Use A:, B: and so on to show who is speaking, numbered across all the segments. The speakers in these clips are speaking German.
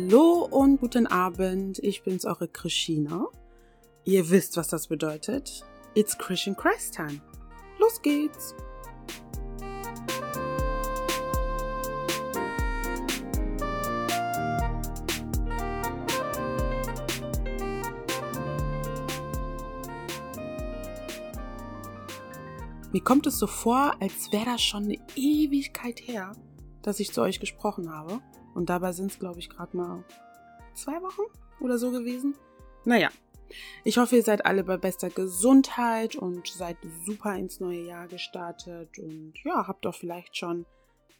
A: Hallo und guten Abend, ich bin's, eure Krishina. Ihr wisst, was das bedeutet. It's Christian Christ Time. Los geht's! Mir kommt es so vor, als wäre das schon eine Ewigkeit her, dass ich zu euch gesprochen habe. Und dabei sind es, glaube ich, gerade mal zwei Wochen oder so gewesen. Naja, ich hoffe, ihr seid alle bei bester Gesundheit und seid super ins neue Jahr gestartet und ja, habt auch vielleicht schon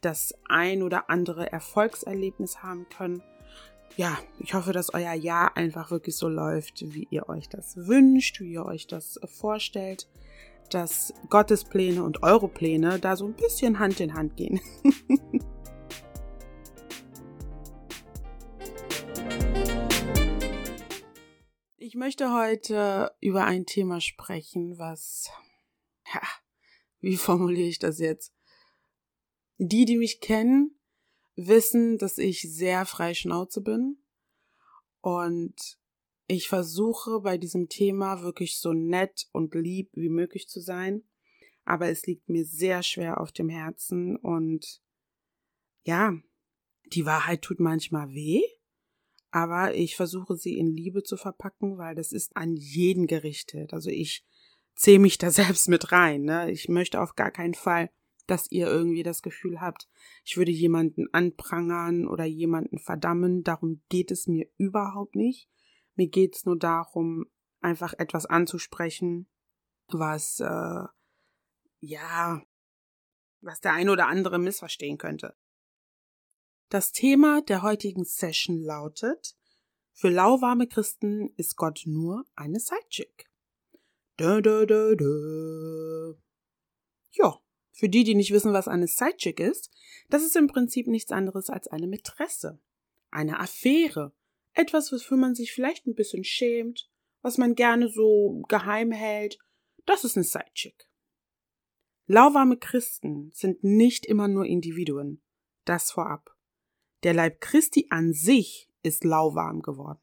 A: das ein oder andere Erfolgserlebnis haben können. Ja, ich hoffe, dass euer Jahr einfach wirklich so läuft, wie ihr euch das wünscht, wie ihr euch das vorstellt dass Gottes Pläne und eure Pläne da so ein bisschen Hand in Hand gehen. ich möchte heute über ein Thema sprechen, was, ja, wie formuliere ich das jetzt? Die, die mich kennen, wissen, dass ich sehr frei Schnauze bin. Und ich versuche bei diesem Thema wirklich so nett und lieb wie möglich zu sein, aber es liegt mir sehr schwer auf dem Herzen. Und ja, die Wahrheit tut manchmal weh, aber ich versuche sie in Liebe zu verpacken, weil das ist an jeden gerichtet. Also ich zähle mich da selbst mit rein. Ne? Ich möchte auf gar keinen Fall, dass ihr irgendwie das Gefühl habt, ich würde jemanden anprangern oder jemanden verdammen. Darum geht es mir überhaupt nicht. Mir geht's nur darum, einfach etwas anzusprechen, was äh, ja, was der eine oder andere missverstehen könnte. Das Thema der heutigen Session lautet Für lauwarme Christen ist Gott nur eine Sidechick. Dö, dö, dö, dö. Ja, für die, die nicht wissen, was eine Sidechick ist, das ist im Prinzip nichts anderes als eine Mätresse, eine Affäre, etwas, wofür man sich vielleicht ein bisschen schämt, was man gerne so geheim hält, das ist ein Sidechick. Lauwarme Christen sind nicht immer nur Individuen. Das vorab. Der Leib Christi an sich ist lauwarm geworden.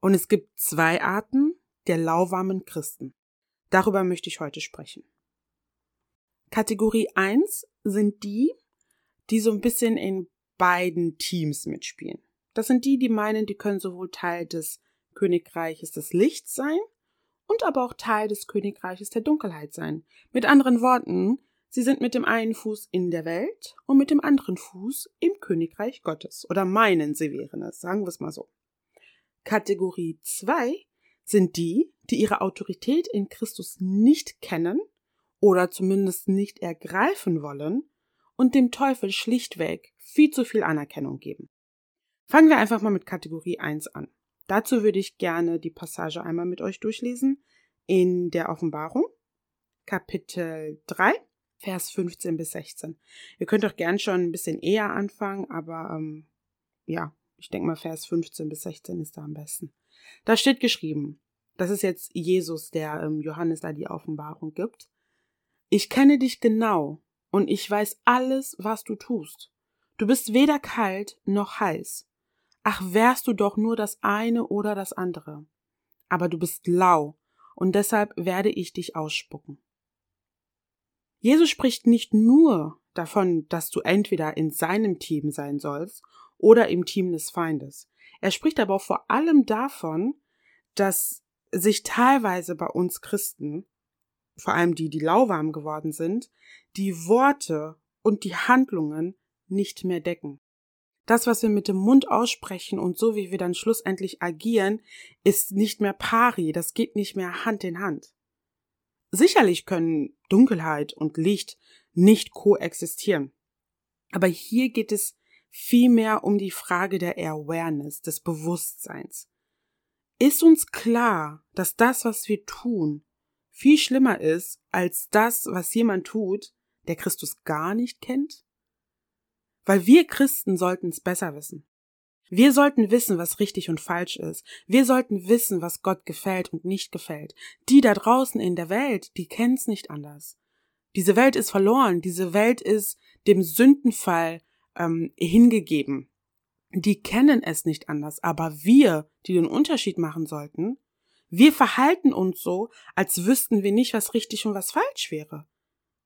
A: Und es gibt zwei Arten der lauwarmen Christen. Darüber möchte ich heute sprechen. Kategorie 1 sind die, die so ein bisschen in beiden Teams mitspielen. Das sind die, die meinen, die können sowohl Teil des Königreiches des Lichts sein und aber auch Teil des Königreiches der Dunkelheit sein. Mit anderen Worten, sie sind mit dem einen Fuß in der Welt und mit dem anderen Fuß im Königreich Gottes. Oder meinen, sie wären es, sagen wir es mal so. Kategorie 2 sind die, die ihre Autorität in Christus nicht kennen oder zumindest nicht ergreifen wollen und dem Teufel schlichtweg viel zu viel Anerkennung geben. Fangen wir einfach mal mit Kategorie 1 an. Dazu würde ich gerne die Passage einmal mit euch durchlesen in der Offenbarung, Kapitel 3, Vers 15 bis 16. Ihr könnt auch gern schon ein bisschen eher anfangen, aber ähm, ja, ich denke mal, Vers 15 bis 16 ist da am besten. Da steht geschrieben, das ist jetzt Jesus, der ähm, Johannes da die Offenbarung gibt. Ich kenne dich genau und ich weiß alles, was du tust. Du bist weder kalt noch heiß. Ach, wärst du doch nur das eine oder das andere. Aber du bist lau, und deshalb werde ich dich ausspucken. Jesus spricht nicht nur davon, dass du entweder in seinem Team sein sollst oder im Team des Feindes. Er spricht aber vor allem davon, dass sich teilweise bei uns Christen, vor allem die, die lauwarm geworden sind, die Worte und die Handlungen nicht mehr decken. Das, was wir mit dem Mund aussprechen und so, wie wir dann schlussendlich agieren, ist nicht mehr pari, das geht nicht mehr Hand in Hand. Sicherlich können Dunkelheit und Licht nicht koexistieren. Aber hier geht es vielmehr um die Frage der Awareness, des Bewusstseins. Ist uns klar, dass das, was wir tun, viel schlimmer ist als das, was jemand tut, der Christus gar nicht kennt? Weil wir Christen sollten es besser wissen. Wir sollten wissen, was richtig und falsch ist. Wir sollten wissen, was Gott gefällt und nicht gefällt. Die da draußen in der Welt, die kennen's nicht anders. Diese Welt ist verloren. Diese Welt ist dem Sündenfall ähm, hingegeben. die kennen es nicht anders, aber wir, die den Unterschied machen sollten, wir verhalten uns so, als wüssten wir nicht, was richtig und was falsch wäre.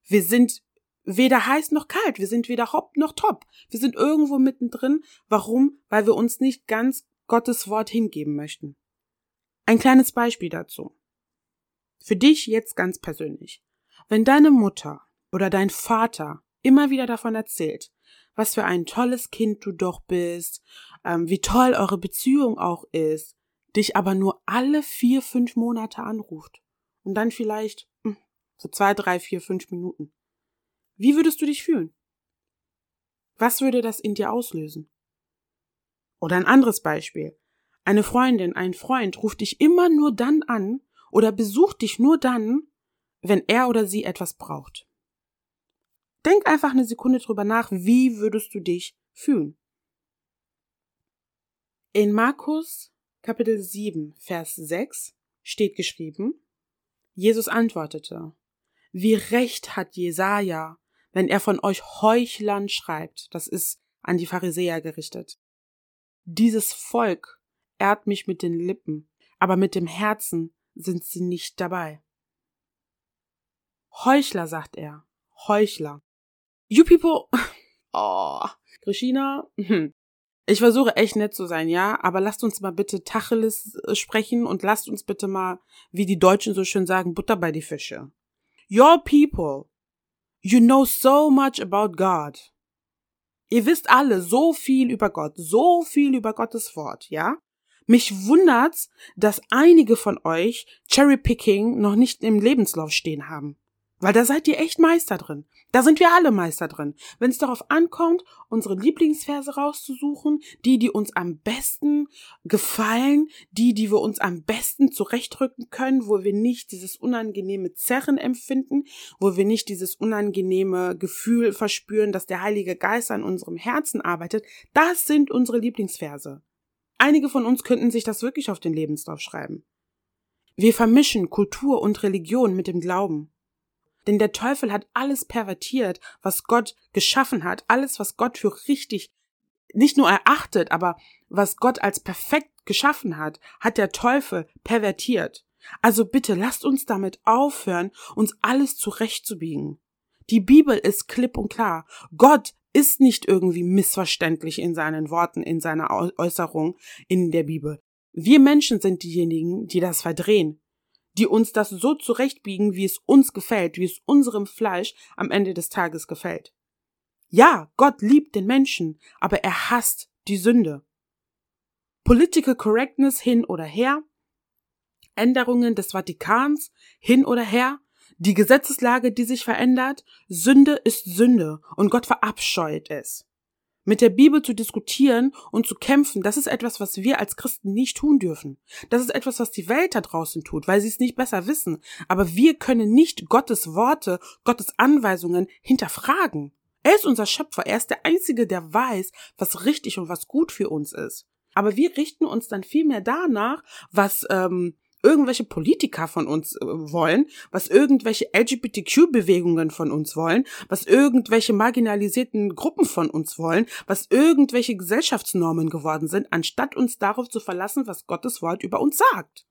A: Wir sind weder heiß noch kalt, wir sind weder hopp noch top. Wir sind irgendwo mittendrin. Warum? Weil wir uns nicht ganz Gottes Wort hingeben möchten. Ein kleines Beispiel dazu. Für dich jetzt ganz persönlich. Wenn deine Mutter oder dein Vater immer wieder davon erzählt, was für ein tolles Kind du doch bist, ähm, wie toll eure Beziehung auch ist, dich aber nur alle vier, fünf Monate anruft und dann vielleicht hm, für zwei, drei, vier, fünf Minuten. Wie würdest du dich fühlen? Was würde das in dir auslösen? Oder ein anderes Beispiel. Eine Freundin, ein Freund ruft dich immer nur dann an oder besucht dich nur dann, wenn er oder sie etwas braucht. Denk einfach eine Sekunde drüber nach, wie würdest du dich fühlen? In Markus Kapitel 7, Vers 6 steht geschrieben, Jesus antwortete, wie recht hat Jesaja, wenn er von euch Heuchlern schreibt, das ist an die Pharisäer gerichtet. Dieses Volk ehrt mich mit den Lippen, aber mit dem Herzen sind sie nicht dabei. Heuchler, sagt er. Heuchler. You people. Oh, Christina. Hm. Ich versuche echt nett zu sein, ja, aber lasst uns mal bitte Tacheles äh, sprechen und lasst uns bitte mal, wie die Deutschen so schön sagen, Butter bei die Fische. Your people You know so much about God. Ihr wisst alle so viel über Gott, so viel über Gottes Wort, ja? Mich wundert's, dass einige von euch Cherrypicking noch nicht im Lebenslauf stehen haben. Weil da seid ihr echt Meister drin. Da sind wir alle Meister drin. Wenn es darauf ankommt, unsere Lieblingsverse rauszusuchen, die, die uns am besten gefallen, die, die wir uns am besten zurechtrücken können, wo wir nicht dieses unangenehme Zerren empfinden, wo wir nicht dieses unangenehme Gefühl verspüren, dass der Heilige Geist an unserem Herzen arbeitet, das sind unsere Lieblingsverse. Einige von uns könnten sich das wirklich auf den Lebenslauf schreiben. Wir vermischen Kultur und Religion mit dem Glauben. Denn der Teufel hat alles pervertiert, was Gott geschaffen hat, alles, was Gott für richtig nicht nur erachtet, aber was Gott als perfekt geschaffen hat, hat der Teufel pervertiert. Also bitte lasst uns damit aufhören, uns alles zurechtzubiegen. Die Bibel ist klipp und klar. Gott ist nicht irgendwie missverständlich in seinen Worten, in seiner Äußerung in der Bibel. Wir Menschen sind diejenigen, die das verdrehen die uns das so zurechtbiegen, wie es uns gefällt, wie es unserem Fleisch am Ende des Tages gefällt. Ja, Gott liebt den Menschen, aber er hasst die Sünde. Political Correctness hin oder her, Änderungen des Vatikans hin oder her, die Gesetzeslage, die sich verändert, Sünde ist Sünde und Gott verabscheut es mit der Bibel zu diskutieren und zu kämpfen, das ist etwas, was wir als Christen nicht tun dürfen. Das ist etwas, was die Welt da draußen tut, weil sie es nicht besser wissen. Aber wir können nicht Gottes Worte, Gottes Anweisungen hinterfragen. Er ist unser Schöpfer. Er ist der Einzige, der weiß, was richtig und was gut für uns ist. Aber wir richten uns dann viel mehr danach, was ähm, irgendwelche Politiker von uns äh, wollen, was irgendwelche LGBTQ-Bewegungen von uns wollen, was irgendwelche marginalisierten Gruppen von uns wollen, was irgendwelche Gesellschaftsnormen geworden sind, anstatt uns darauf zu verlassen, was Gottes Wort über uns sagt.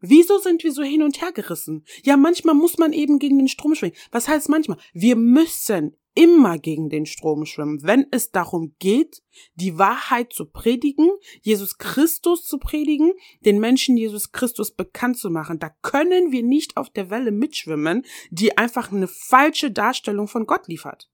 A: Wieso sind wir so hin und her gerissen? Ja, manchmal muss man eben gegen den Strom schwingen. Was heißt manchmal? Wir müssen immer gegen den Strom schwimmen, wenn es darum geht, die Wahrheit zu predigen, Jesus Christus zu predigen, den Menschen Jesus Christus bekannt zu machen. Da können wir nicht auf der Welle mitschwimmen, die einfach eine falsche Darstellung von Gott liefert.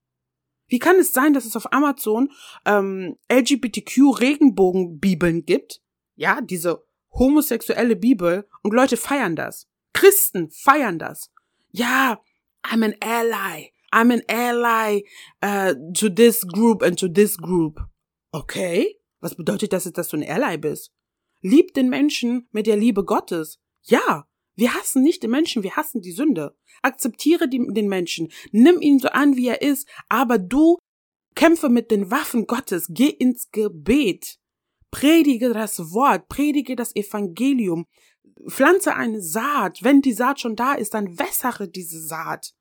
A: Wie kann es sein, dass es auf Amazon ähm, LGBTQ-Regenbogen-Bibeln gibt? Ja, diese homosexuelle Bibel und Leute feiern das. Christen feiern das. Ja, I'm an ally. I'm an ally uh, to this group and to this group. Okay? Was bedeutet das jetzt, dass du ein Ally bist? Lieb den Menschen mit der Liebe Gottes. Ja, wir hassen nicht den Menschen, wir hassen die Sünde. Akzeptiere die, den Menschen, nimm ihn so an, wie er ist, aber du kämpfe mit den Waffen Gottes, geh ins Gebet, predige das Wort, predige das Evangelium, pflanze eine Saat. Wenn die Saat schon da ist, dann wässere diese Saat.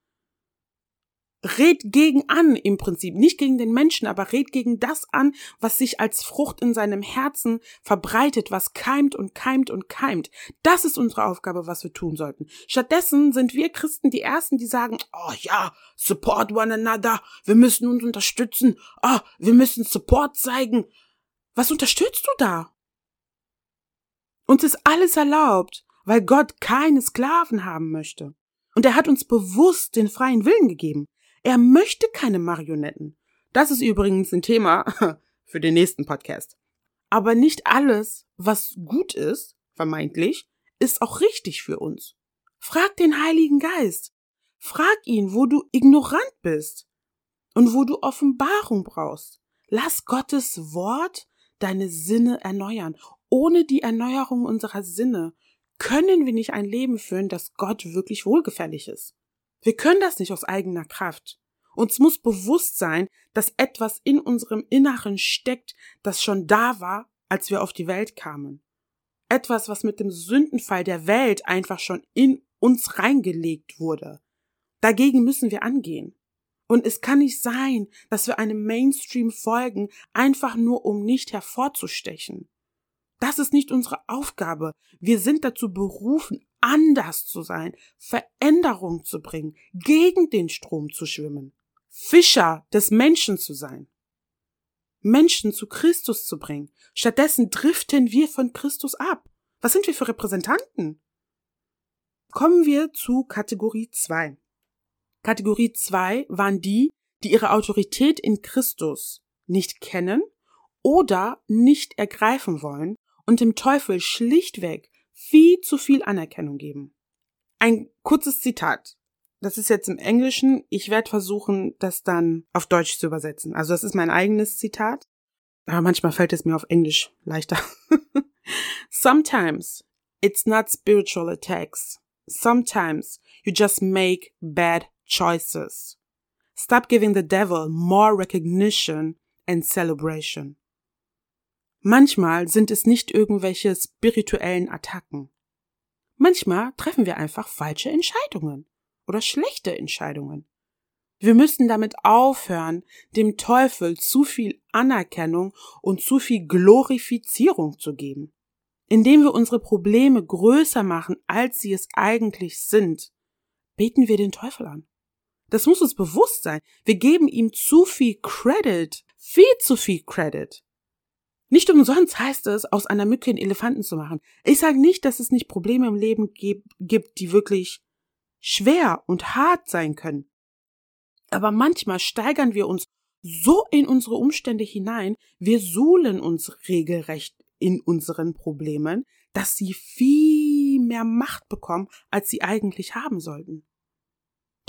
A: Red gegen an im Prinzip, nicht gegen den Menschen, aber red gegen das an, was sich als Frucht in seinem Herzen verbreitet, was keimt und keimt und keimt. Das ist unsere Aufgabe, was wir tun sollten. Stattdessen sind wir Christen die Ersten, die sagen, oh ja, support one another, wir müssen uns unterstützen, oh, wir müssen Support zeigen. Was unterstützt du da? Uns ist alles erlaubt, weil Gott keine Sklaven haben möchte. Und er hat uns bewusst den freien Willen gegeben. Er möchte keine Marionetten. Das ist übrigens ein Thema für den nächsten Podcast. Aber nicht alles, was gut ist, vermeintlich, ist auch richtig für uns. Frag den Heiligen Geist. Frag ihn, wo du ignorant bist und wo du Offenbarung brauchst. Lass Gottes Wort deine Sinne erneuern. Ohne die Erneuerung unserer Sinne können wir nicht ein Leben führen, das Gott wirklich wohlgefällig ist. Wir können das nicht aus eigener Kraft. Uns muss bewusst sein, dass etwas in unserem Inneren steckt, das schon da war, als wir auf die Welt kamen. Etwas, was mit dem Sündenfall der Welt einfach schon in uns reingelegt wurde. Dagegen müssen wir angehen. Und es kann nicht sein, dass wir einem Mainstream folgen, einfach nur um nicht hervorzustechen. Das ist nicht unsere Aufgabe. Wir sind dazu berufen, anders zu sein, Veränderung zu bringen, gegen den Strom zu schwimmen, Fischer des Menschen zu sein, Menschen zu Christus zu bringen. Stattdessen driften wir von Christus ab. Was sind wir für Repräsentanten? Kommen wir zu Kategorie 2. Kategorie 2 waren die, die ihre Autorität in Christus nicht kennen oder nicht ergreifen wollen und dem Teufel schlichtweg viel zu viel Anerkennung geben. Ein kurzes Zitat. Das ist jetzt im Englischen. Ich werde versuchen, das dann auf Deutsch zu übersetzen. Also das ist mein eigenes Zitat. Aber manchmal fällt es mir auf Englisch leichter. Sometimes it's not spiritual attacks. Sometimes you just make bad choices. Stop giving the devil more recognition and celebration. Manchmal sind es nicht irgendwelche spirituellen Attacken. Manchmal treffen wir einfach falsche Entscheidungen oder schlechte Entscheidungen. Wir müssen damit aufhören, dem Teufel zu viel Anerkennung und zu viel Glorifizierung zu geben. Indem wir unsere Probleme größer machen, als sie es eigentlich sind, beten wir den Teufel an. Das muss uns bewusst sein. Wir geben ihm zu viel Credit, viel zu viel Credit. Nicht umsonst heißt es, aus einer Mücke einen Elefanten zu machen. Ich sage nicht, dass es nicht Probleme im Leben gibt, die wirklich schwer und hart sein können. Aber manchmal steigern wir uns so in unsere Umstände hinein, wir suhlen uns regelrecht in unseren Problemen, dass sie viel mehr Macht bekommen, als sie eigentlich haben sollten.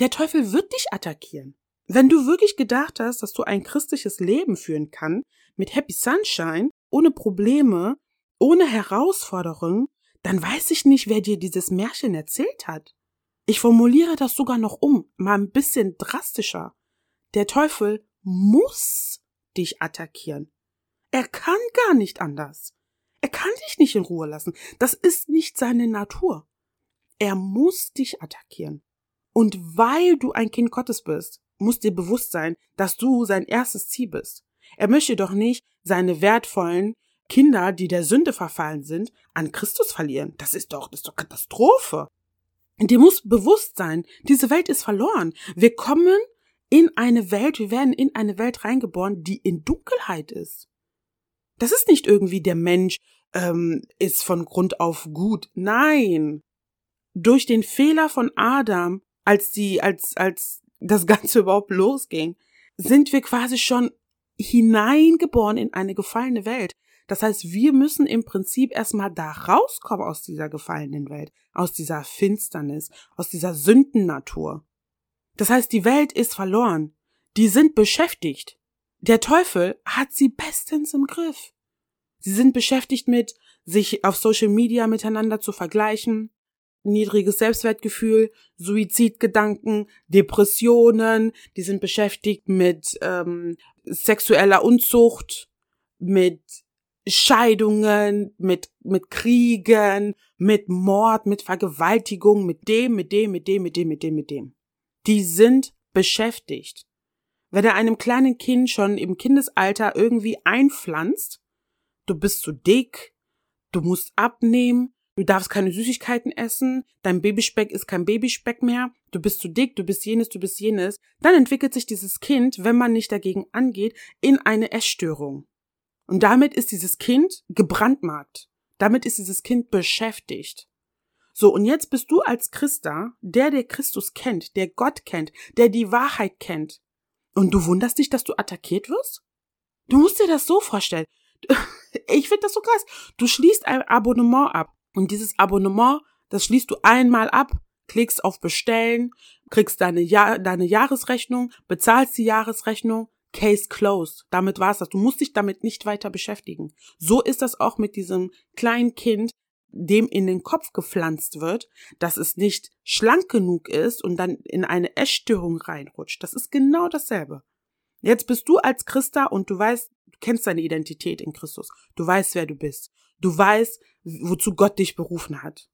A: Der Teufel wird dich attackieren. Wenn du wirklich gedacht hast, dass du ein christliches Leben führen kannst, mit Happy Sunshine, ohne Probleme, ohne Herausforderungen, dann weiß ich nicht, wer dir dieses Märchen erzählt hat. Ich formuliere das sogar noch um, mal ein bisschen drastischer. Der Teufel muss dich attackieren. Er kann gar nicht anders. Er kann dich nicht in Ruhe lassen. Das ist nicht seine Natur. Er muss dich attackieren. Und weil du ein Kind Gottes bist, muss dir bewusst sein, dass du sein erstes Ziel bist. Er möchte doch nicht seine wertvollen Kinder, die der Sünde verfallen sind, an Christus verlieren. Das ist doch, das ist doch Katastrophe. Dir muss bewusst sein, diese Welt ist verloren. Wir kommen in eine Welt, wir werden in eine Welt reingeboren, die in Dunkelheit ist. Das ist nicht irgendwie der Mensch ähm, ist von Grund auf gut. Nein. Durch den Fehler von Adam, als die, als, als das Ganze überhaupt losging, sind wir quasi schon hineingeboren in eine gefallene Welt. Das heißt, wir müssen im Prinzip erstmal da rauskommen aus dieser gefallenen Welt, aus dieser Finsternis, aus dieser Sündennatur. Das heißt, die Welt ist verloren. Die sind beschäftigt. Der Teufel hat sie bestens im Griff. Sie sind beschäftigt mit, sich auf Social Media miteinander zu vergleichen, niedriges Selbstwertgefühl, Suizidgedanken, Depressionen, die sind beschäftigt mit ähm, sexueller Unzucht, mit Scheidungen, mit, mit Kriegen, mit Mord, mit Vergewaltigung, mit dem, mit dem, mit dem, mit dem, mit dem, mit dem. Die sind beschäftigt. Wenn er einem kleinen Kind schon im Kindesalter irgendwie einpflanzt, du bist zu dick, du musst abnehmen, du darfst keine Süßigkeiten essen, dein Babyspeck ist kein Babyspeck mehr, du bist zu dick, du bist jenes, du bist jenes, dann entwickelt sich dieses Kind, wenn man nicht dagegen angeht, in eine Essstörung. Und damit ist dieses Kind gebrandmarkt. Damit ist dieses Kind beschäftigt. So, und jetzt bist du als Christa, der, der Christus kennt, der Gott kennt, der die Wahrheit kennt. Und du wunderst dich, dass du attackiert wirst? Du musst dir das so vorstellen. Ich finde das so krass. Du schließt ein Abonnement ab. Und dieses Abonnement, das schließt du einmal ab, klickst auf Bestellen, kriegst deine, ja deine Jahresrechnung, bezahlst die Jahresrechnung, Case closed. Damit war's das. Du musst dich damit nicht weiter beschäftigen. So ist das auch mit diesem kleinen Kind, dem in den Kopf gepflanzt wird, dass es nicht schlank genug ist und dann in eine Essstörung reinrutscht. Das ist genau dasselbe. Jetzt bist du als Christa und du weißt, du kennst deine Identität in Christus. Du weißt, wer du bist. Du weißt, wozu Gott dich berufen hat.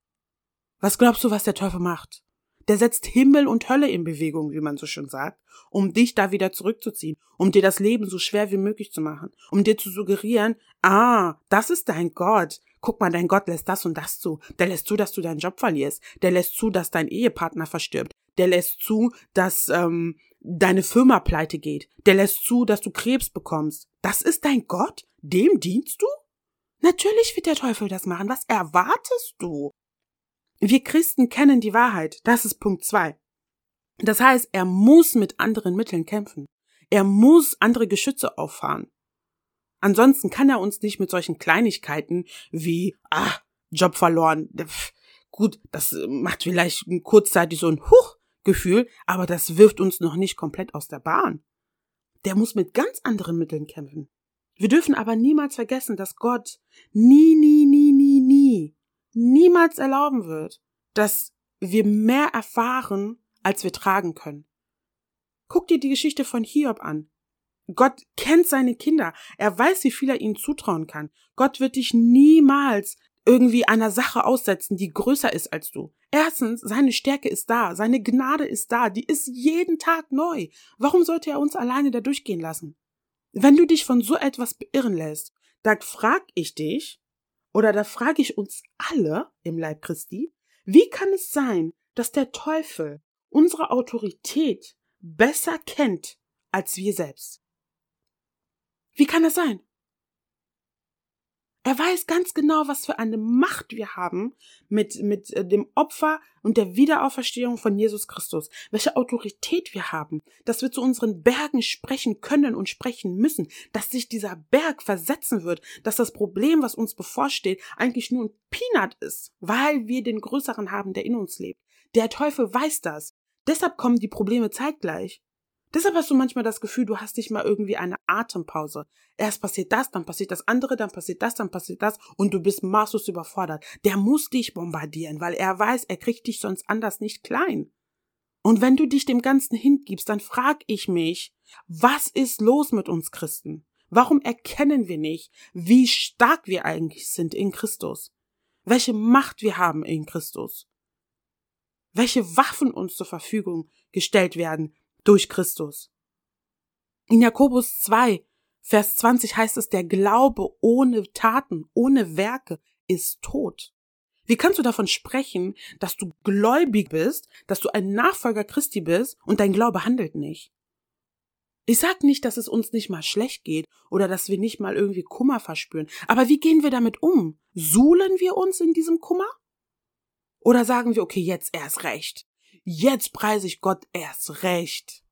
A: Was glaubst du, was der Teufel macht? Der setzt Himmel und Hölle in Bewegung, wie man so schön sagt, um dich da wieder zurückzuziehen, um dir das Leben so schwer wie möglich zu machen, um dir zu suggerieren, ah, das ist dein Gott. Guck mal, dein Gott lässt das und das zu. Der lässt zu, dass du deinen Job verlierst. Der lässt zu, dass dein Ehepartner verstirbt. Der lässt zu, dass ähm, deine Firma pleite geht. Der lässt zu, dass du Krebs bekommst. Das ist dein Gott? Dem dienst du? Natürlich wird der Teufel das machen. Was erwartest du? Wir Christen kennen die Wahrheit. Das ist Punkt zwei. Das heißt, er muss mit anderen Mitteln kämpfen. Er muss andere Geschütze auffahren. Ansonsten kann er uns nicht mit solchen Kleinigkeiten wie, ah, Job verloren. Gut, das macht vielleicht kurzzeitig so ein Huch-Gefühl, aber das wirft uns noch nicht komplett aus der Bahn. Der muss mit ganz anderen Mitteln kämpfen. Wir dürfen aber niemals vergessen, dass Gott nie, nie, nie, nie, nie niemals erlauben wird, dass wir mehr erfahren, als wir tragen können. Guck dir die Geschichte von Hiob an. Gott kennt seine Kinder. Er weiß, wie viel er ihnen zutrauen kann. Gott wird dich niemals irgendwie einer Sache aussetzen, die größer ist als du. Erstens, seine Stärke ist da, seine Gnade ist da, die ist jeden Tag neu. Warum sollte er uns alleine da durchgehen lassen? Wenn du dich von so etwas beirren lässt, dann frag ich dich, oder da frage ich uns alle im Leib Christi, wie kann es sein, dass der Teufel unsere Autorität besser kennt als wir selbst? Wie kann das sein? Er weiß ganz genau, was für eine Macht wir haben mit, mit äh, dem Opfer und der Wiederauferstehung von Jesus Christus. Welche Autorität wir haben, dass wir zu unseren Bergen sprechen können und sprechen müssen, dass sich dieser Berg versetzen wird, dass das Problem, was uns bevorsteht, eigentlich nur ein Peanut ist, weil wir den Größeren haben, der in uns lebt. Der Teufel weiß das. Deshalb kommen die Probleme zeitgleich. Deshalb hast du manchmal das Gefühl, du hast nicht mal irgendwie eine Atempause. Erst passiert das, dann passiert das andere, dann passiert das, dann passiert das und du bist maßlos überfordert. Der muss dich bombardieren, weil er weiß, er kriegt dich sonst anders nicht klein. Und wenn du dich dem Ganzen hingibst, dann frag ich mich, was ist los mit uns Christen? Warum erkennen wir nicht, wie stark wir eigentlich sind in Christus? Welche Macht wir haben in Christus? Welche Waffen uns zur Verfügung gestellt werden, durch Christus. In Jakobus 2, Vers 20 heißt es, der Glaube ohne Taten, ohne Werke ist tot. Wie kannst du davon sprechen, dass du gläubig bist, dass du ein Nachfolger Christi bist und dein Glaube handelt nicht? Ich sag nicht, dass es uns nicht mal schlecht geht oder dass wir nicht mal irgendwie Kummer verspüren, aber wie gehen wir damit um? Suhlen wir uns in diesem Kummer? Oder sagen wir, okay, jetzt erst recht. Jetzt preise ich Gott erst recht.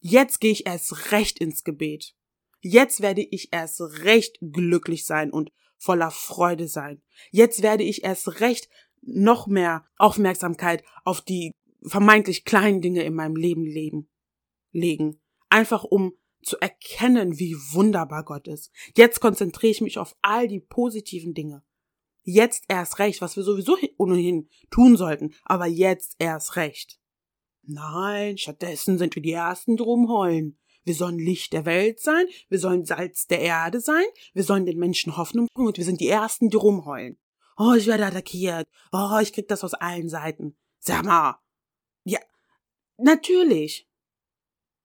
A: Jetzt gehe ich erst recht ins Gebet. Jetzt werde ich erst recht glücklich sein und voller Freude sein. Jetzt werde ich erst recht noch mehr Aufmerksamkeit auf die vermeintlich kleinen Dinge in meinem Leben leben, legen. Einfach um zu erkennen, wie wunderbar Gott ist. Jetzt konzentriere ich mich auf all die positiven Dinge. Jetzt erst recht, was wir sowieso ohnehin tun sollten, aber jetzt erst recht. Nein, stattdessen sind wir die Ersten, die rumheulen. Wir sollen Licht der Welt sein, wir sollen Salz der Erde sein, wir sollen den Menschen Hoffnung bringen und wir sind die Ersten, die rumheulen. Oh, ich werde attackiert. Oh, ich krieg das aus allen Seiten. Sag mal. Ja, natürlich.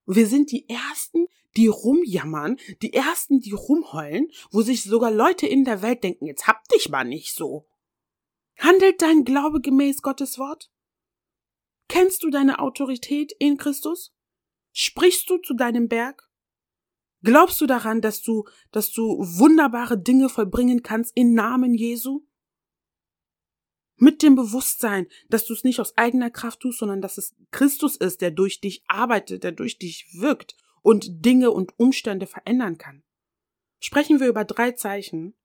A: Wir sind die Ersten, die rumjammern, die Ersten, die rumheulen, wo sich sogar Leute in der Welt denken, jetzt hab dich mal nicht so. Handelt dein Glaube gemäß Gottes Wort? Kennst du deine Autorität in Christus? Sprichst du zu deinem Berg? Glaubst du daran, dass du, dass du wunderbare Dinge vollbringen kannst im Namen Jesu? Mit dem Bewusstsein, dass du es nicht aus eigener Kraft tust, sondern dass es Christus ist, der durch dich arbeitet, der durch dich wirkt und Dinge und Umstände verändern kann. Sprechen wir über drei Zeichen,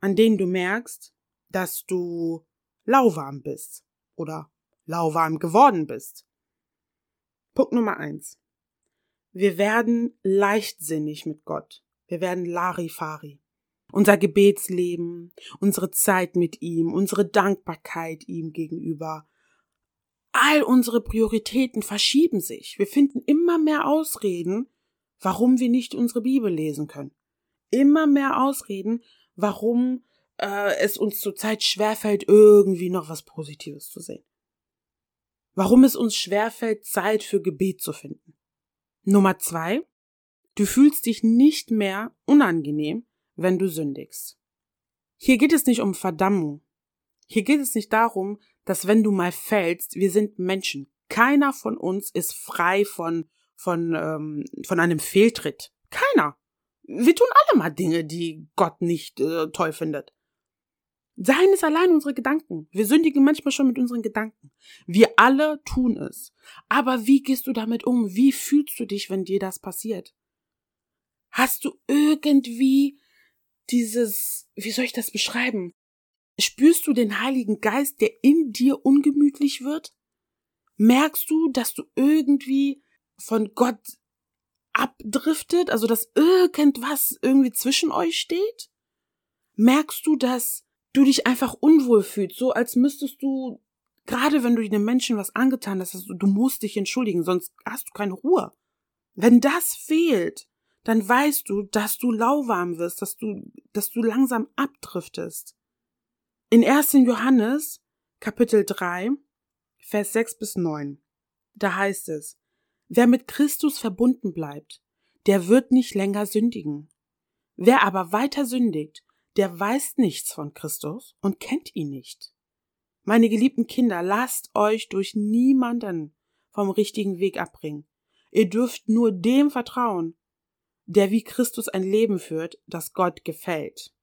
A: an denen du merkst, dass du lauwarm bist oder lauwarm geworden bist. Punkt Nummer eins. Wir werden leichtsinnig mit Gott. Wir werden Larifari. Unser Gebetsleben, unsere Zeit mit ihm, unsere Dankbarkeit ihm gegenüber. All unsere Prioritäten verschieben sich. Wir finden immer mehr Ausreden, warum wir nicht unsere Bibel lesen können. Immer mehr Ausreden, warum äh, es uns zurzeit schwerfällt, irgendwie noch was Positives zu sehen. Warum es uns schwerfällt, Zeit für Gebet zu finden. Nummer zwei, du fühlst dich nicht mehr unangenehm, wenn du sündigst. Hier geht es nicht um Verdammung. Hier geht es nicht darum, dass wenn du mal fällst, wir sind Menschen. Keiner von uns ist frei von, von, ähm, von einem Fehltritt. Keiner. Wir tun alle mal Dinge, die Gott nicht äh, toll findet. Sein ist allein unsere Gedanken. Wir sündigen manchmal schon mit unseren Gedanken. Wir alle tun es. Aber wie gehst du damit um? Wie fühlst du dich, wenn dir das passiert? Hast du irgendwie dieses, wie soll ich das beschreiben? Spürst du den Heiligen Geist, der in dir ungemütlich wird? Merkst du, dass du irgendwie von Gott abdriftet, also dass irgendwas irgendwie zwischen euch steht? Merkst du, dass du dich einfach unwohl fühlst, so als müsstest du, gerade wenn du den Menschen was angetan hast, du musst dich entschuldigen, sonst hast du keine Ruhe. Wenn das fehlt, dann weißt du, dass du lauwarm wirst, dass du, dass du langsam abdriftest. In 1. Johannes, Kapitel 3, Vers 6 bis 9, da heißt es, wer mit Christus verbunden bleibt, der wird nicht länger sündigen. Wer aber weiter sündigt, der weiß nichts von Christus und kennt ihn nicht. Meine geliebten Kinder, lasst euch durch niemanden vom richtigen Weg abbringen. Ihr dürft nur dem vertrauen, der wie Christus ein Leben führt, das Gott gefällt.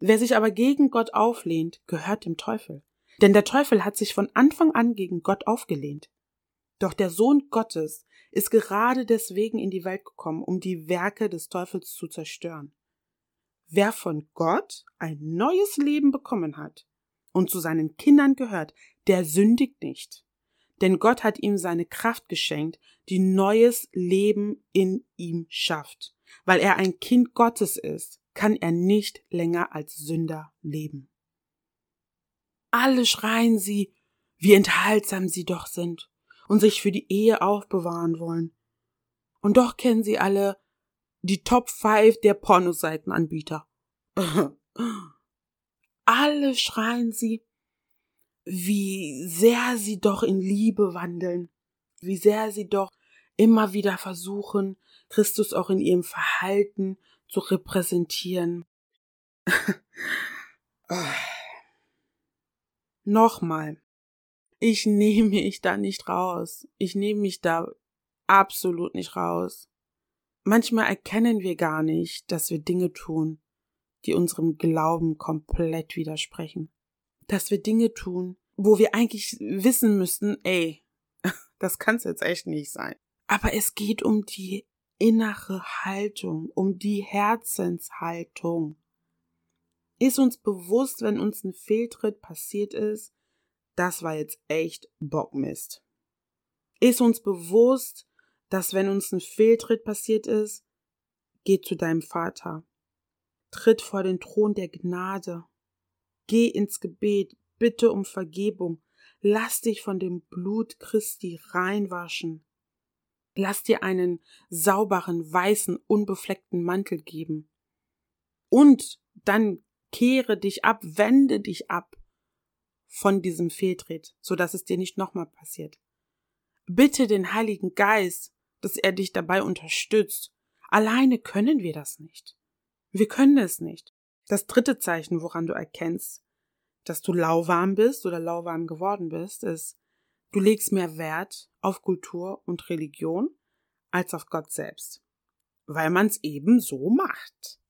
A: Wer sich aber gegen Gott auflehnt, gehört dem Teufel. Denn der Teufel hat sich von Anfang an gegen Gott aufgelehnt. Doch der Sohn Gottes ist gerade deswegen in die Welt gekommen, um die Werke des Teufels zu zerstören. Wer von Gott ein neues Leben bekommen hat und zu seinen Kindern gehört, der sündigt nicht. Denn Gott hat ihm seine Kraft geschenkt, die neues Leben in ihm schafft. Weil er ein Kind Gottes ist, kann er nicht länger als Sünder leben. Alle schreien sie, wie enthaltsam sie doch sind und sich für die Ehe aufbewahren wollen. Und doch kennen sie alle die Top 5 der Pornoseitenanbieter. Alle schreien sie, wie sehr sie doch in Liebe wandeln, wie sehr sie doch immer wieder versuchen, Christus auch in ihrem Verhalten zu repräsentieren. Nochmal, ich nehme mich da nicht raus. Ich nehme mich da absolut nicht raus. Manchmal erkennen wir gar nicht, dass wir Dinge tun, die unserem Glauben komplett widersprechen. Dass wir Dinge tun, wo wir eigentlich wissen müssten, ey, das kann's jetzt echt nicht sein. Aber es geht um die innere Haltung, um die Herzenshaltung. Ist uns bewusst, wenn uns ein Fehltritt passiert ist, das war jetzt echt Bockmist. Ist uns bewusst, dass wenn uns ein Fehltritt passiert ist, geh zu deinem Vater. Tritt vor den Thron der Gnade. Geh ins Gebet, bitte um Vergebung. Lass dich von dem Blut Christi reinwaschen. Lass dir einen sauberen, weißen, unbefleckten Mantel geben. Und dann kehre dich ab, wende dich ab von diesem Fehltritt, so dass es dir nicht nochmal passiert. Bitte den Heiligen Geist, dass er dich dabei unterstützt. Alleine können wir das nicht. Wir können es nicht. Das dritte Zeichen, woran du erkennst, dass du lauwarm bist oder lauwarm geworden bist, ist, du legst mehr Wert auf Kultur und Religion als auf Gott selbst, weil man es eben so macht.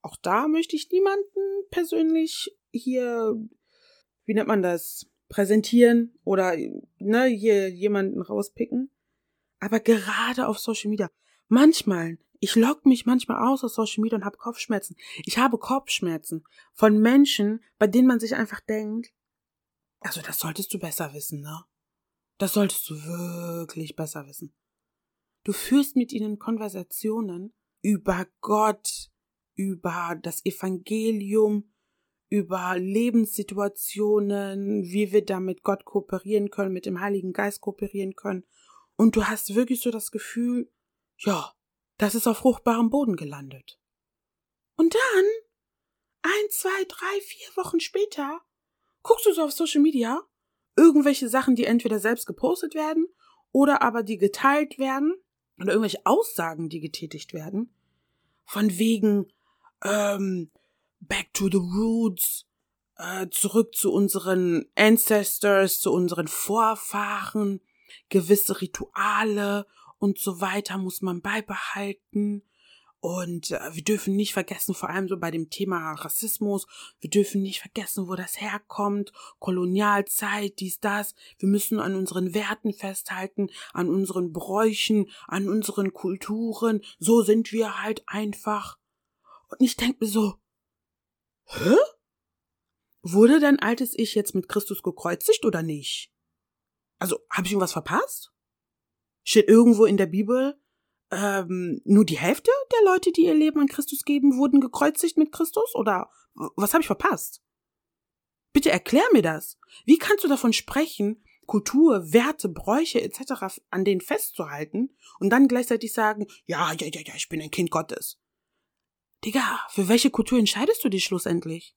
A: Auch da möchte ich niemanden persönlich hier, wie nennt man das, präsentieren oder ne, hier jemanden rauspicken. Aber gerade auf Social Media, manchmal, ich logge mich manchmal aus aus Social Media und habe Kopfschmerzen. Ich habe Kopfschmerzen von Menschen, bei denen man sich einfach denkt, also das solltest du besser wissen, ne? Das solltest du wirklich besser wissen. Du führst mit ihnen Konversationen über Gott, über das Evangelium, über Lebenssituationen, wie wir da mit Gott kooperieren können, mit dem Heiligen Geist kooperieren können. Und du hast wirklich so das Gefühl, ja, das ist auf fruchtbarem Boden gelandet. Und dann, ein, zwei, drei, vier Wochen später, guckst du so auf Social Media, irgendwelche Sachen, die entweder selbst gepostet werden oder aber die geteilt werden oder irgendwelche Aussagen, die getätigt werden, von wegen ähm, Back to the Roots, äh, zurück zu unseren Ancestors, zu unseren Vorfahren, gewisse Rituale und so weiter muss man beibehalten. Und äh, wir dürfen nicht vergessen, vor allem so bei dem Thema Rassismus, wir dürfen nicht vergessen, wo das herkommt, Kolonialzeit, dies, das. Wir müssen an unseren Werten festhalten, an unseren Bräuchen, an unseren Kulturen. So sind wir halt einfach. Und ich denke mir so, hä? Wurde dein altes Ich jetzt mit Christus gekreuzigt oder nicht? Also, habe ich irgendwas verpasst? Steht irgendwo in der Bibel, ähm, nur die Hälfte der Leute, die ihr Leben an Christus geben, wurden gekreuzigt mit Christus? Oder was habe ich verpasst? Bitte erklär mir das. Wie kannst du davon sprechen, Kultur, Werte, Bräuche etc. an denen festzuhalten und dann gleichzeitig sagen, ja, ja, ja, ja, ich bin ein Kind Gottes. Digga, für welche Kultur entscheidest du dich schlussendlich?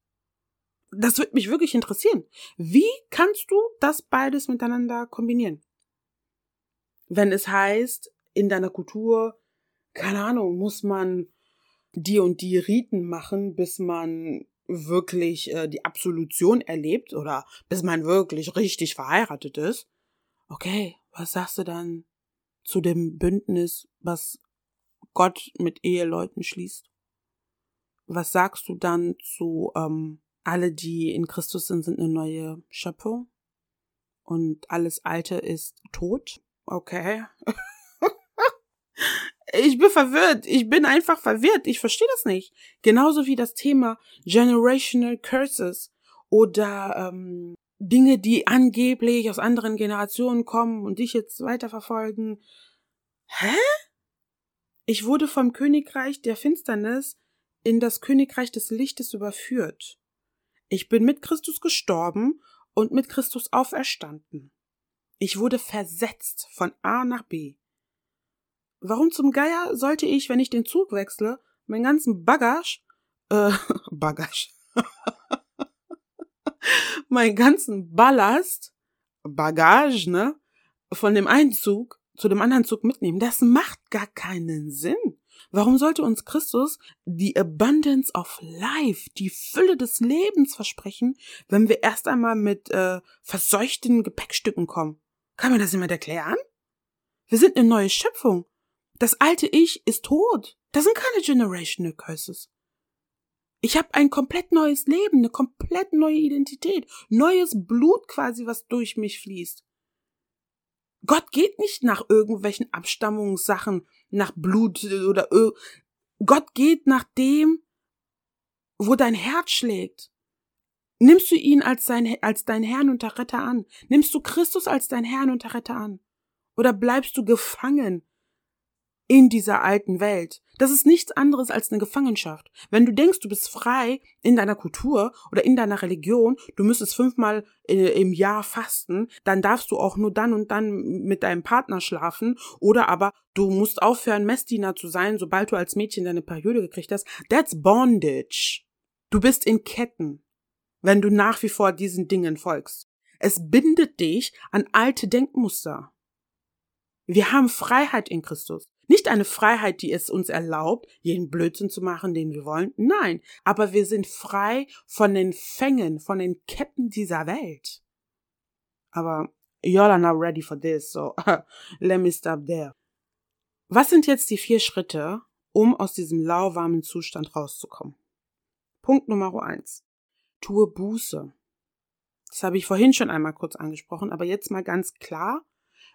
A: Das würde mich wirklich interessieren. Wie kannst du das beides miteinander kombinieren? Wenn es heißt, in deiner Kultur, keine Ahnung, muss man die und die Riten machen, bis man wirklich äh, die Absolution erlebt oder bis man wirklich richtig verheiratet ist. Okay, was sagst du dann zu dem Bündnis, was Gott mit Eheleuten schließt? Was sagst du dann zu ähm, alle, die in Christus sind, sind eine neue Schöpfung und alles Alte ist tot? Okay. Ich bin verwirrt. Ich bin einfach verwirrt. Ich verstehe das nicht. Genauso wie das Thema Generational Curses oder ähm, Dinge, die angeblich aus anderen Generationen kommen und dich jetzt weiterverfolgen. Hä? Ich wurde vom Königreich der Finsternis in das Königreich des Lichtes überführt. Ich bin mit Christus gestorben und mit Christus auferstanden. Ich wurde versetzt von A nach B. Warum zum Geier sollte ich, wenn ich den Zug wechsle, meinen ganzen Bagage, äh, Bagage, meinen ganzen Ballast, Bagage, ne, von dem einen Zug zu dem anderen Zug mitnehmen? Das macht gar keinen Sinn. Warum sollte uns Christus die Abundance of Life, die Fülle des Lebens versprechen, wenn wir erst einmal mit äh, verseuchten Gepäckstücken kommen? Kann mir das jemand erklären? Wir sind eine neue Schöpfung. Das alte Ich ist tot. Das sind keine Generational Curses. Ich habe ein komplett neues Leben, eine komplett neue Identität, neues Blut quasi, was durch mich fließt. Gott geht nicht nach irgendwelchen Abstammungssachen, nach Blut oder Ö Gott geht nach dem, wo dein Herz schlägt. Nimmst du ihn als, dein, als dein Herrn und Retter an? Nimmst du Christus als dein Herrn und Retter an? Oder bleibst du gefangen in dieser alten Welt. Das ist nichts anderes als eine Gefangenschaft. Wenn du denkst, du bist frei in deiner Kultur oder in deiner Religion, du müsstest fünfmal äh, im Jahr fasten, dann darfst du auch nur dann und dann mit deinem Partner schlafen oder aber du musst aufhören, Messdiener zu sein, sobald du als Mädchen deine Periode gekriegt hast. That's bondage. Du bist in Ketten, wenn du nach wie vor diesen Dingen folgst. Es bindet dich an alte Denkmuster. Wir haben Freiheit in Christus. Nicht eine Freiheit, die es uns erlaubt, jeden Blödsinn zu machen, den wir wollen. Nein, aber wir sind frei von den Fängen, von den Ketten dieser Welt. Aber y'all are not ready for this, so let me stop there. Was sind jetzt die vier Schritte, um aus diesem lauwarmen Zustand rauszukommen? Punkt Nummer eins. Tue Buße. Das habe ich vorhin schon einmal kurz angesprochen, aber jetzt mal ganz klar.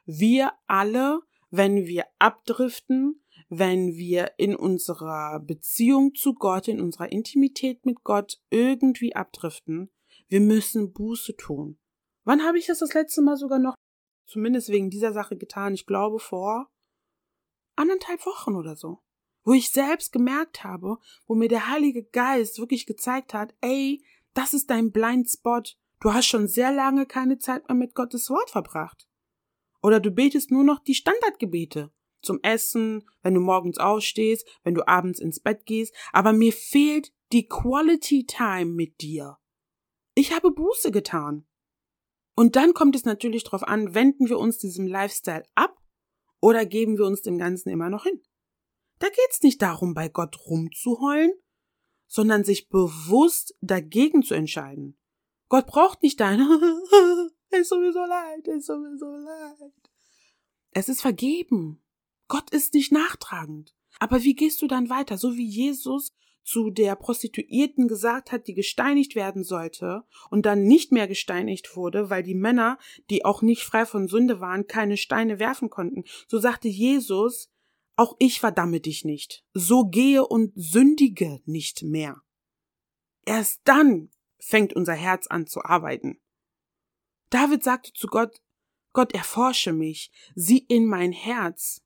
A: Wir alle wenn wir abdriften, wenn wir in unserer Beziehung zu Gott, in unserer Intimität mit Gott irgendwie abdriften, wir müssen Buße tun. Wann habe ich das das letzte Mal sogar noch, zumindest wegen dieser Sache getan? Ich glaube vor anderthalb Wochen oder so. Wo ich selbst gemerkt habe, wo mir der Heilige Geist wirklich gezeigt hat, ey, das ist dein Blindspot. Du hast schon sehr lange keine Zeit mehr mit Gottes Wort verbracht. Oder du betest nur noch die Standardgebete. Zum Essen, wenn du morgens aufstehst, wenn du abends ins Bett gehst. Aber mir fehlt die Quality Time mit dir. Ich habe Buße getan. Und dann kommt es natürlich darauf an, wenden wir uns diesem Lifestyle ab oder geben wir uns dem Ganzen immer noch hin. Da geht's nicht darum, bei Gott rumzuheulen, sondern sich bewusst dagegen zu entscheiden. Gott braucht nicht dein ist sowieso leid, ist sowieso leid. Es ist vergeben. Gott ist nicht nachtragend. Aber wie gehst du dann weiter? So wie Jesus zu der Prostituierten gesagt hat, die gesteinigt werden sollte und dann nicht mehr gesteinigt wurde, weil die Männer, die auch nicht frei von Sünde waren, keine Steine werfen konnten. So sagte Jesus, auch ich verdamme dich nicht. So gehe und sündige nicht mehr. Erst dann fängt unser Herz an zu arbeiten. David sagte zu Gott, Gott erforsche mich, sieh in mein Herz.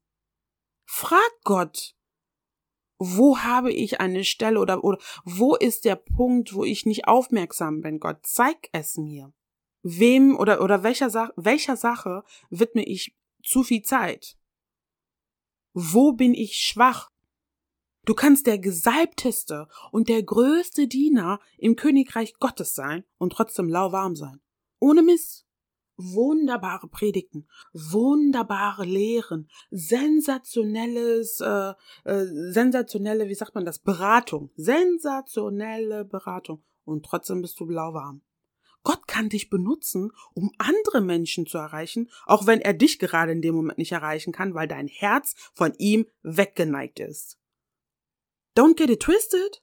A: Frag Gott, wo habe ich eine Stelle oder, oder wo ist der Punkt, wo ich nicht aufmerksam bin, Gott? Zeig es mir. Wem oder, oder welcher, Sache, welcher Sache widme ich zu viel Zeit? Wo bin ich schwach? Du kannst der gesalbteste und der größte Diener im Königreich Gottes sein und trotzdem lauwarm sein. Ohne Miss. Wunderbare Predigten, wunderbare Lehren, sensationelles, äh, äh, sensationelle, wie sagt man das, Beratung, sensationelle Beratung. Und trotzdem bist du blauwarm. Gott kann dich benutzen, um andere Menschen zu erreichen, auch wenn er dich gerade in dem Moment nicht erreichen kann, weil dein Herz von ihm weggeneigt ist. Don't get it twisted.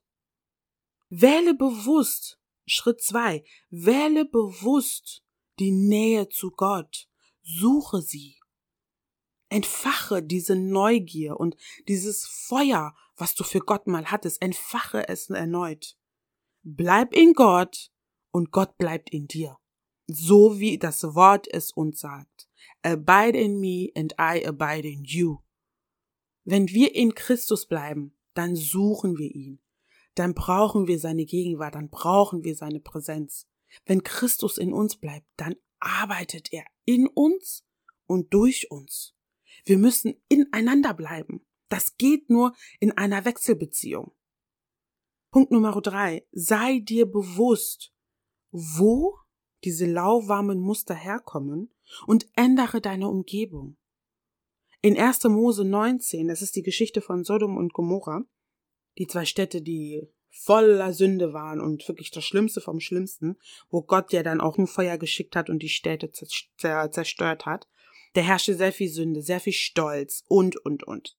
A: Wähle bewusst, Schritt zwei, wähle bewusst die Nähe zu Gott. Suche sie. Entfache diese Neugier und dieses Feuer, was du für Gott mal hattest, entfache es erneut. Bleib in Gott und Gott bleibt in dir. So wie das Wort es uns sagt. Abide in me and I abide in you. Wenn wir in Christus bleiben, dann suchen wir ihn dann brauchen wir seine Gegenwart, dann brauchen wir seine Präsenz. Wenn Christus in uns bleibt, dann arbeitet er in uns und durch uns. Wir müssen ineinander bleiben. Das geht nur in einer Wechselbeziehung. Punkt Nummer drei. Sei dir bewusst, wo diese lauwarmen Muster herkommen und ändere deine Umgebung. In 1. Mose 19, das ist die Geschichte von Sodom und Gomorra, die zwei Städte, die voller Sünde waren und wirklich das Schlimmste vom Schlimmsten, wo Gott ja dann auch ein Feuer geschickt hat und die Städte zerstört hat. Da herrschte sehr viel Sünde, sehr viel Stolz und, und, und.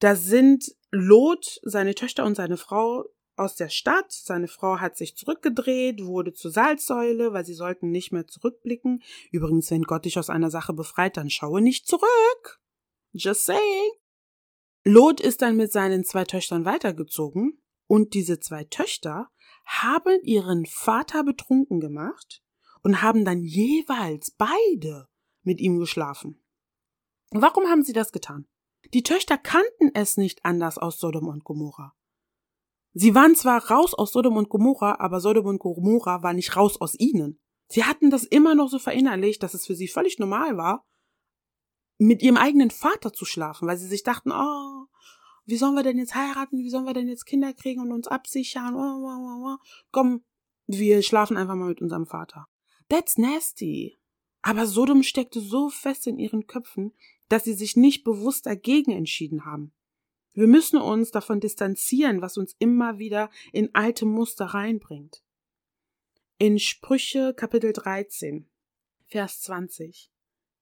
A: Da sind Lot, seine Töchter und seine Frau aus der Stadt. Seine Frau hat sich zurückgedreht, wurde zur Salzsäule, weil sie sollten nicht mehr zurückblicken. Übrigens, wenn Gott dich aus einer Sache befreit, dann schaue nicht zurück. Just saying. Lot ist dann mit seinen zwei Töchtern weitergezogen und diese zwei Töchter haben ihren Vater betrunken gemacht und haben dann jeweils beide mit ihm geschlafen. Warum haben sie das getan? Die Töchter kannten es nicht anders aus Sodom und Gomorra. Sie waren zwar raus aus Sodom und Gomorra, aber Sodom und Gomorra war nicht raus aus ihnen. Sie hatten das immer noch so verinnerlicht, dass es für sie völlig normal war, mit ihrem eigenen Vater zu schlafen, weil sie sich dachten, oh, wie sollen wir denn jetzt heiraten? Wie sollen wir denn jetzt Kinder kriegen und uns absichern? Oh, oh, oh, Komm, wir schlafen einfach mal mit unserem Vater. That's nasty. Aber Sodom steckte so fest in ihren Köpfen, dass sie sich nicht bewusst dagegen entschieden haben. Wir müssen uns davon distanzieren, was uns immer wieder in alte Muster reinbringt. In Sprüche Kapitel 13, Vers 20,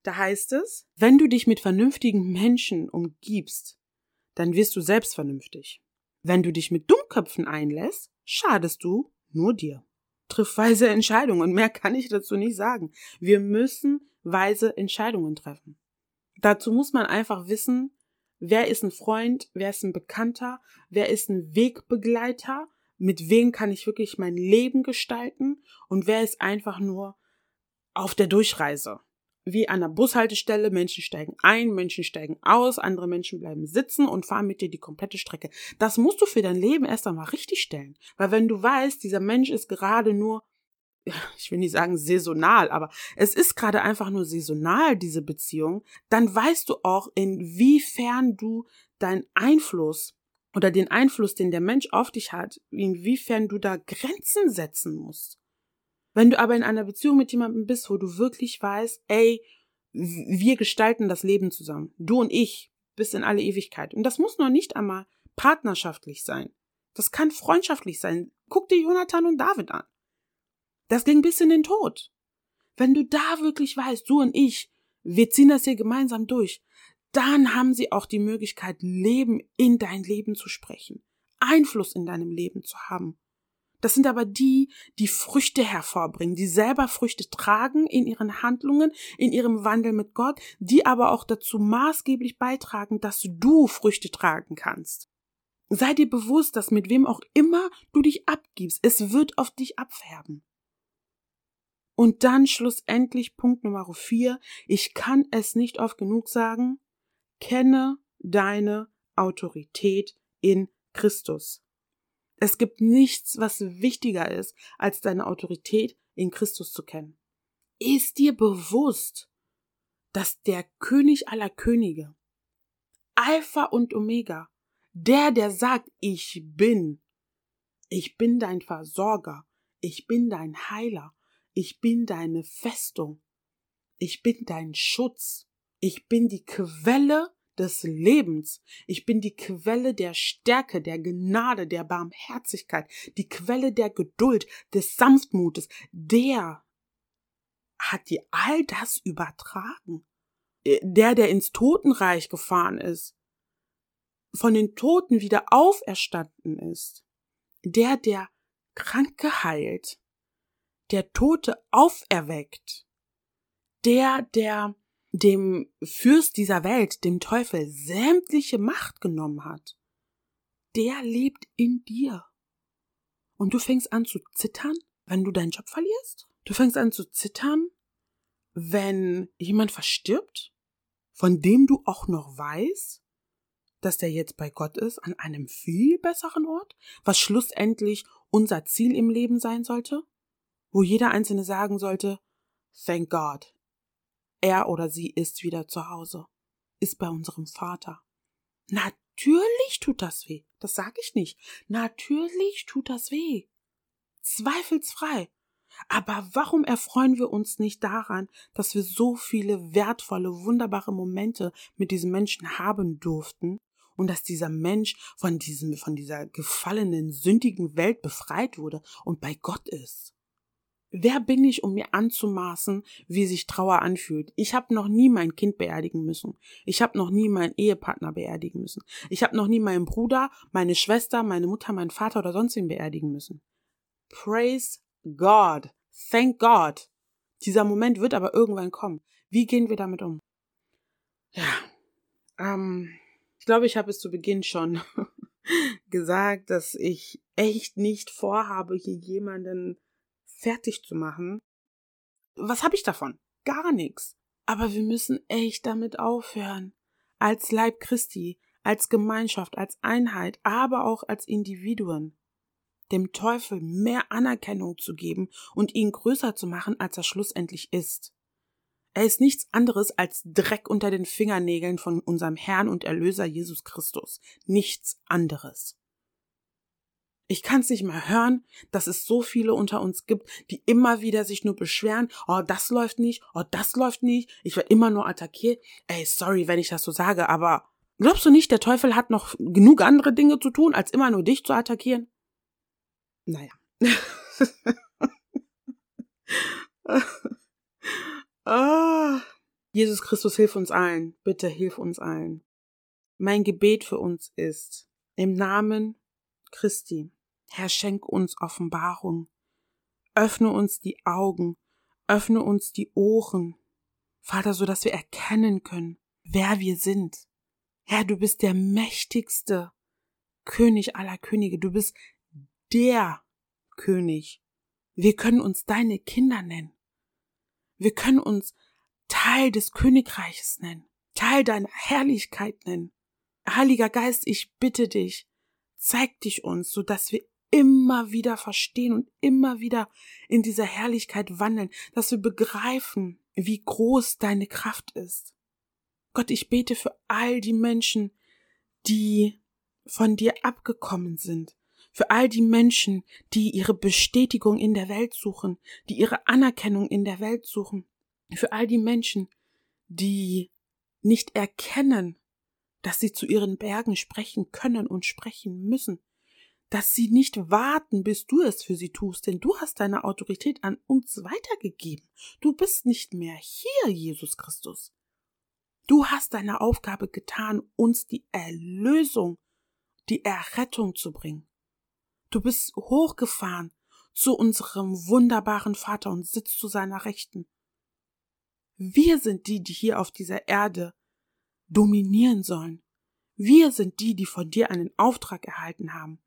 A: da heißt es, wenn du dich mit vernünftigen Menschen umgibst, dann wirst du selbst vernünftig. Wenn du dich mit Dummköpfen einlässt, schadest du nur dir. Triff weise Entscheidungen und mehr kann ich dazu nicht sagen. Wir müssen weise Entscheidungen treffen. Dazu muss man einfach wissen, wer ist ein Freund, wer ist ein Bekannter, wer ist ein Wegbegleiter, mit wem kann ich wirklich mein Leben gestalten und wer ist einfach nur auf der Durchreise. Wie an der Bushaltestelle, Menschen steigen ein, Menschen steigen aus, andere Menschen bleiben sitzen und fahren mit dir die komplette Strecke. Das musst du für dein Leben erst einmal richtig stellen. Weil wenn du weißt, dieser Mensch ist gerade nur ich will nicht sagen saisonal, aber es ist gerade einfach nur saisonal, diese Beziehung, dann weißt du auch, inwiefern du deinen Einfluss oder den Einfluss, den der Mensch auf dich hat, inwiefern du da Grenzen setzen musst. Wenn du aber in einer Beziehung mit jemandem bist, wo du wirklich weißt, ey, wir gestalten das Leben zusammen, du und ich, bis in alle Ewigkeit. Und das muss noch nicht einmal partnerschaftlich sein. Das kann freundschaftlich sein. Guck dir Jonathan und David an. Das ging bis in den Tod. Wenn du da wirklich weißt, du und ich, wir ziehen das hier gemeinsam durch, dann haben sie auch die Möglichkeit, Leben in dein Leben zu sprechen, Einfluss in deinem Leben zu haben. Das sind aber die, die Früchte hervorbringen, die selber Früchte tragen in ihren Handlungen, in ihrem Wandel mit Gott, die aber auch dazu maßgeblich beitragen, dass du Früchte tragen kannst. Sei dir bewusst, dass mit wem auch immer du dich abgibst, es wird auf dich abfärben. Und dann schlussendlich Punkt Nummer vier. Ich kann es nicht oft genug sagen. Kenne deine Autorität in Christus. Es gibt nichts, was wichtiger ist, als deine Autorität in Christus zu kennen. Ist dir bewusst, dass der König aller Könige, Alpha und Omega, der, der sagt, ich bin, ich bin dein Versorger, ich bin dein Heiler, ich bin deine Festung. Ich bin dein Schutz. Ich bin die Quelle des Lebens. Ich bin die Quelle der Stärke, der Gnade, der Barmherzigkeit, die Quelle der Geduld, des Sanftmutes. Der hat dir all das übertragen. Äh, der, der ins Totenreich gefahren ist, von den Toten wieder auferstanden ist. Der, der Kranke heilt, der Tote auferweckt, der, der dem Fürst dieser Welt, dem Teufel, sämtliche Macht genommen hat, der lebt in dir. Und du fängst an zu zittern, wenn du deinen Job verlierst? Du fängst an zu zittern, wenn jemand verstirbt, von dem du auch noch weißt, dass der jetzt bei Gott ist, an einem viel besseren Ort, was schlussendlich unser Ziel im Leben sein sollte? wo jeder Einzelne sagen sollte, Thank God. Er oder sie ist wieder zu Hause, ist bei unserem Vater. Natürlich tut das weh, das sag ich nicht. Natürlich tut das weh. Zweifelsfrei. Aber warum erfreuen wir uns nicht daran, dass wir so viele wertvolle, wunderbare Momente mit diesem Menschen haben durften und dass dieser Mensch von diesem, von dieser gefallenen, sündigen Welt befreit wurde und bei Gott ist? Wer bin ich, um mir anzumaßen, wie sich Trauer anfühlt? Ich habe noch nie mein Kind beerdigen müssen. Ich habe noch nie meinen Ehepartner beerdigen müssen. Ich habe noch nie meinen Bruder, meine Schwester, meine Mutter, meinen Vater oder sonst wen beerdigen müssen. Praise God. Thank God. Dieser Moment wird aber irgendwann kommen. Wie gehen wir damit um? Ja, ähm, ich glaube, ich habe es zu Beginn schon gesagt, dass ich echt nicht vorhabe, hier jemanden fertig zu machen. Was habe ich davon? Gar nichts. Aber wir müssen echt damit aufhören. Als Leib Christi, als Gemeinschaft, als Einheit, aber auch als Individuen. Dem Teufel mehr Anerkennung zu geben und ihn größer zu machen, als er schlussendlich ist. Er ist nichts anderes als Dreck unter den Fingernägeln von unserem Herrn und Erlöser Jesus Christus. Nichts anderes. Ich kann es nicht mehr hören, dass es so viele unter uns gibt, die immer wieder sich nur beschweren, oh, das läuft nicht, oh, das läuft nicht, ich werde immer nur attackiert. Ey, sorry, wenn ich das so sage, aber glaubst du nicht, der Teufel hat noch genug andere Dinge zu tun, als immer nur dich zu attackieren? Naja. ah. Jesus Christus, hilf uns allen. Bitte hilf uns allen. Mein Gebet für uns ist, im Namen Christi, Herr, schenk uns Offenbarung. Öffne uns die Augen, öffne uns die Ohren, Vater, so dass wir erkennen können, wer wir sind. Herr, du bist der mächtigste König aller Könige. Du bist der König. Wir können uns deine Kinder nennen. Wir können uns Teil des Königreiches nennen, Teil deiner Herrlichkeit nennen. Heiliger Geist, ich bitte dich, zeig dich uns, so dass wir immer wieder verstehen und immer wieder in dieser Herrlichkeit wandeln, dass wir begreifen, wie groß deine Kraft ist. Gott, ich bete für all die Menschen, die von dir abgekommen sind, für all die Menschen, die ihre Bestätigung in der Welt suchen, die ihre Anerkennung in der Welt suchen, für all die Menschen, die nicht erkennen, dass sie zu ihren Bergen sprechen können und sprechen müssen, dass sie nicht warten, bis du es für sie tust, denn du hast deine Autorität an uns weitergegeben. Du bist nicht mehr hier, Jesus Christus. Du hast deine Aufgabe getan, uns die Erlösung, die Errettung zu bringen. Du bist hochgefahren zu unserem wunderbaren Vater und sitzt zu seiner Rechten. Wir sind die, die hier auf dieser Erde dominieren sollen. Wir sind die, die von dir einen Auftrag erhalten haben.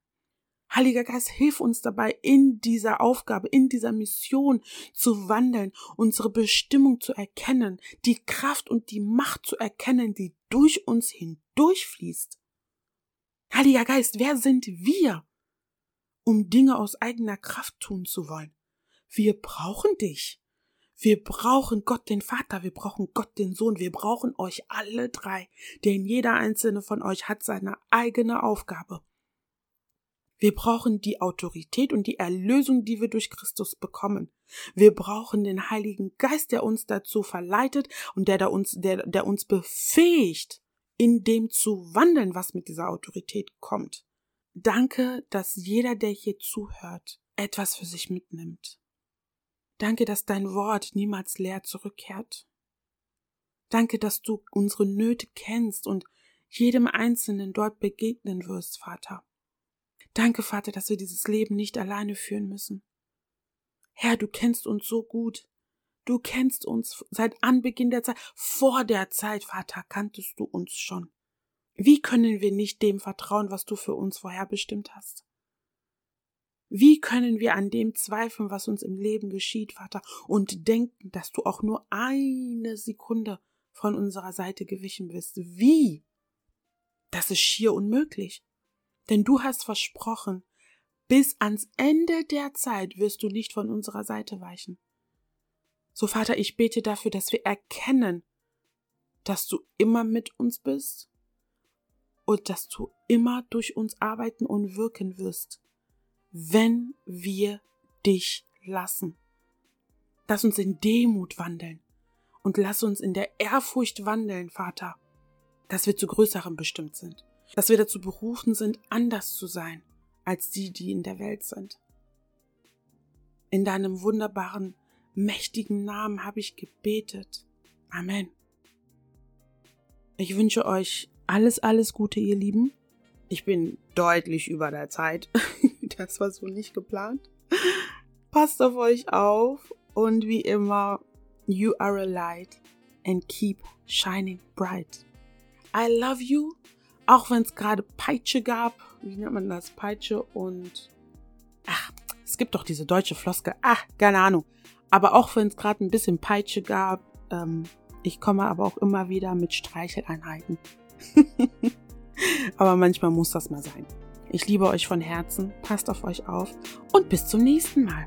A: Heiliger Geist, hilf uns dabei, in dieser Aufgabe, in dieser Mission zu wandeln, unsere Bestimmung zu erkennen, die Kraft und die Macht zu erkennen, die durch uns hindurchfließt. Heiliger Geist, wer sind wir, um Dinge aus eigener Kraft tun zu wollen? Wir brauchen dich. Wir brauchen Gott den Vater, wir brauchen Gott den Sohn, wir brauchen euch alle drei, denn jeder einzelne von euch hat seine eigene Aufgabe. Wir brauchen die Autorität und die Erlösung, die wir durch Christus bekommen. Wir brauchen den Heiligen Geist, der uns dazu verleitet und der, der, uns, der, der uns befähigt, in dem zu wandeln, was mit dieser Autorität kommt. Danke, dass jeder, der hier zuhört, etwas für sich mitnimmt. Danke, dass dein Wort niemals leer zurückkehrt. Danke, dass du unsere Nöte kennst und jedem Einzelnen dort begegnen wirst, Vater. Danke, Vater, dass wir dieses Leben nicht alleine führen müssen. Herr, du kennst uns so gut. Du kennst uns seit Anbeginn der Zeit. Vor der Zeit, Vater, kanntest du uns schon. Wie können wir nicht dem vertrauen, was du für uns vorherbestimmt hast? Wie können wir an dem zweifeln, was uns im Leben geschieht, Vater, und denken, dass du auch nur eine Sekunde von unserer Seite gewichen bist? Wie? Das ist schier unmöglich. Denn du hast versprochen, bis ans Ende der Zeit wirst du nicht von unserer Seite weichen. So Vater, ich bete dafür, dass wir erkennen, dass du immer mit uns bist und dass du immer durch uns arbeiten und wirken wirst, wenn wir dich lassen. Lass uns in Demut wandeln und lass uns in der Ehrfurcht wandeln, Vater, dass wir zu Größerem bestimmt sind dass wir dazu berufen sind, anders zu sein als die, die in der Welt sind. In deinem wunderbaren, mächtigen Namen habe ich gebetet. Amen. Ich wünsche euch alles, alles Gute, ihr Lieben. Ich bin deutlich über der Zeit. das war so nicht geplant. Passt auf euch auf und wie immer, you are a light and keep shining bright. I love you auch wenn es gerade Peitsche gab, wie nennt man das? Peitsche und. Ach, es gibt doch diese deutsche Floske. Ach, keine Ahnung. Aber auch wenn es gerade ein bisschen Peitsche gab, ähm, ich komme aber auch immer wieder mit Streicheleinheiten. aber manchmal muss das mal sein. Ich liebe euch von Herzen, passt auf euch auf und bis zum nächsten Mal.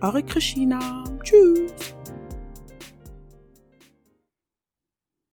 A: Eure Christina. Tschüss.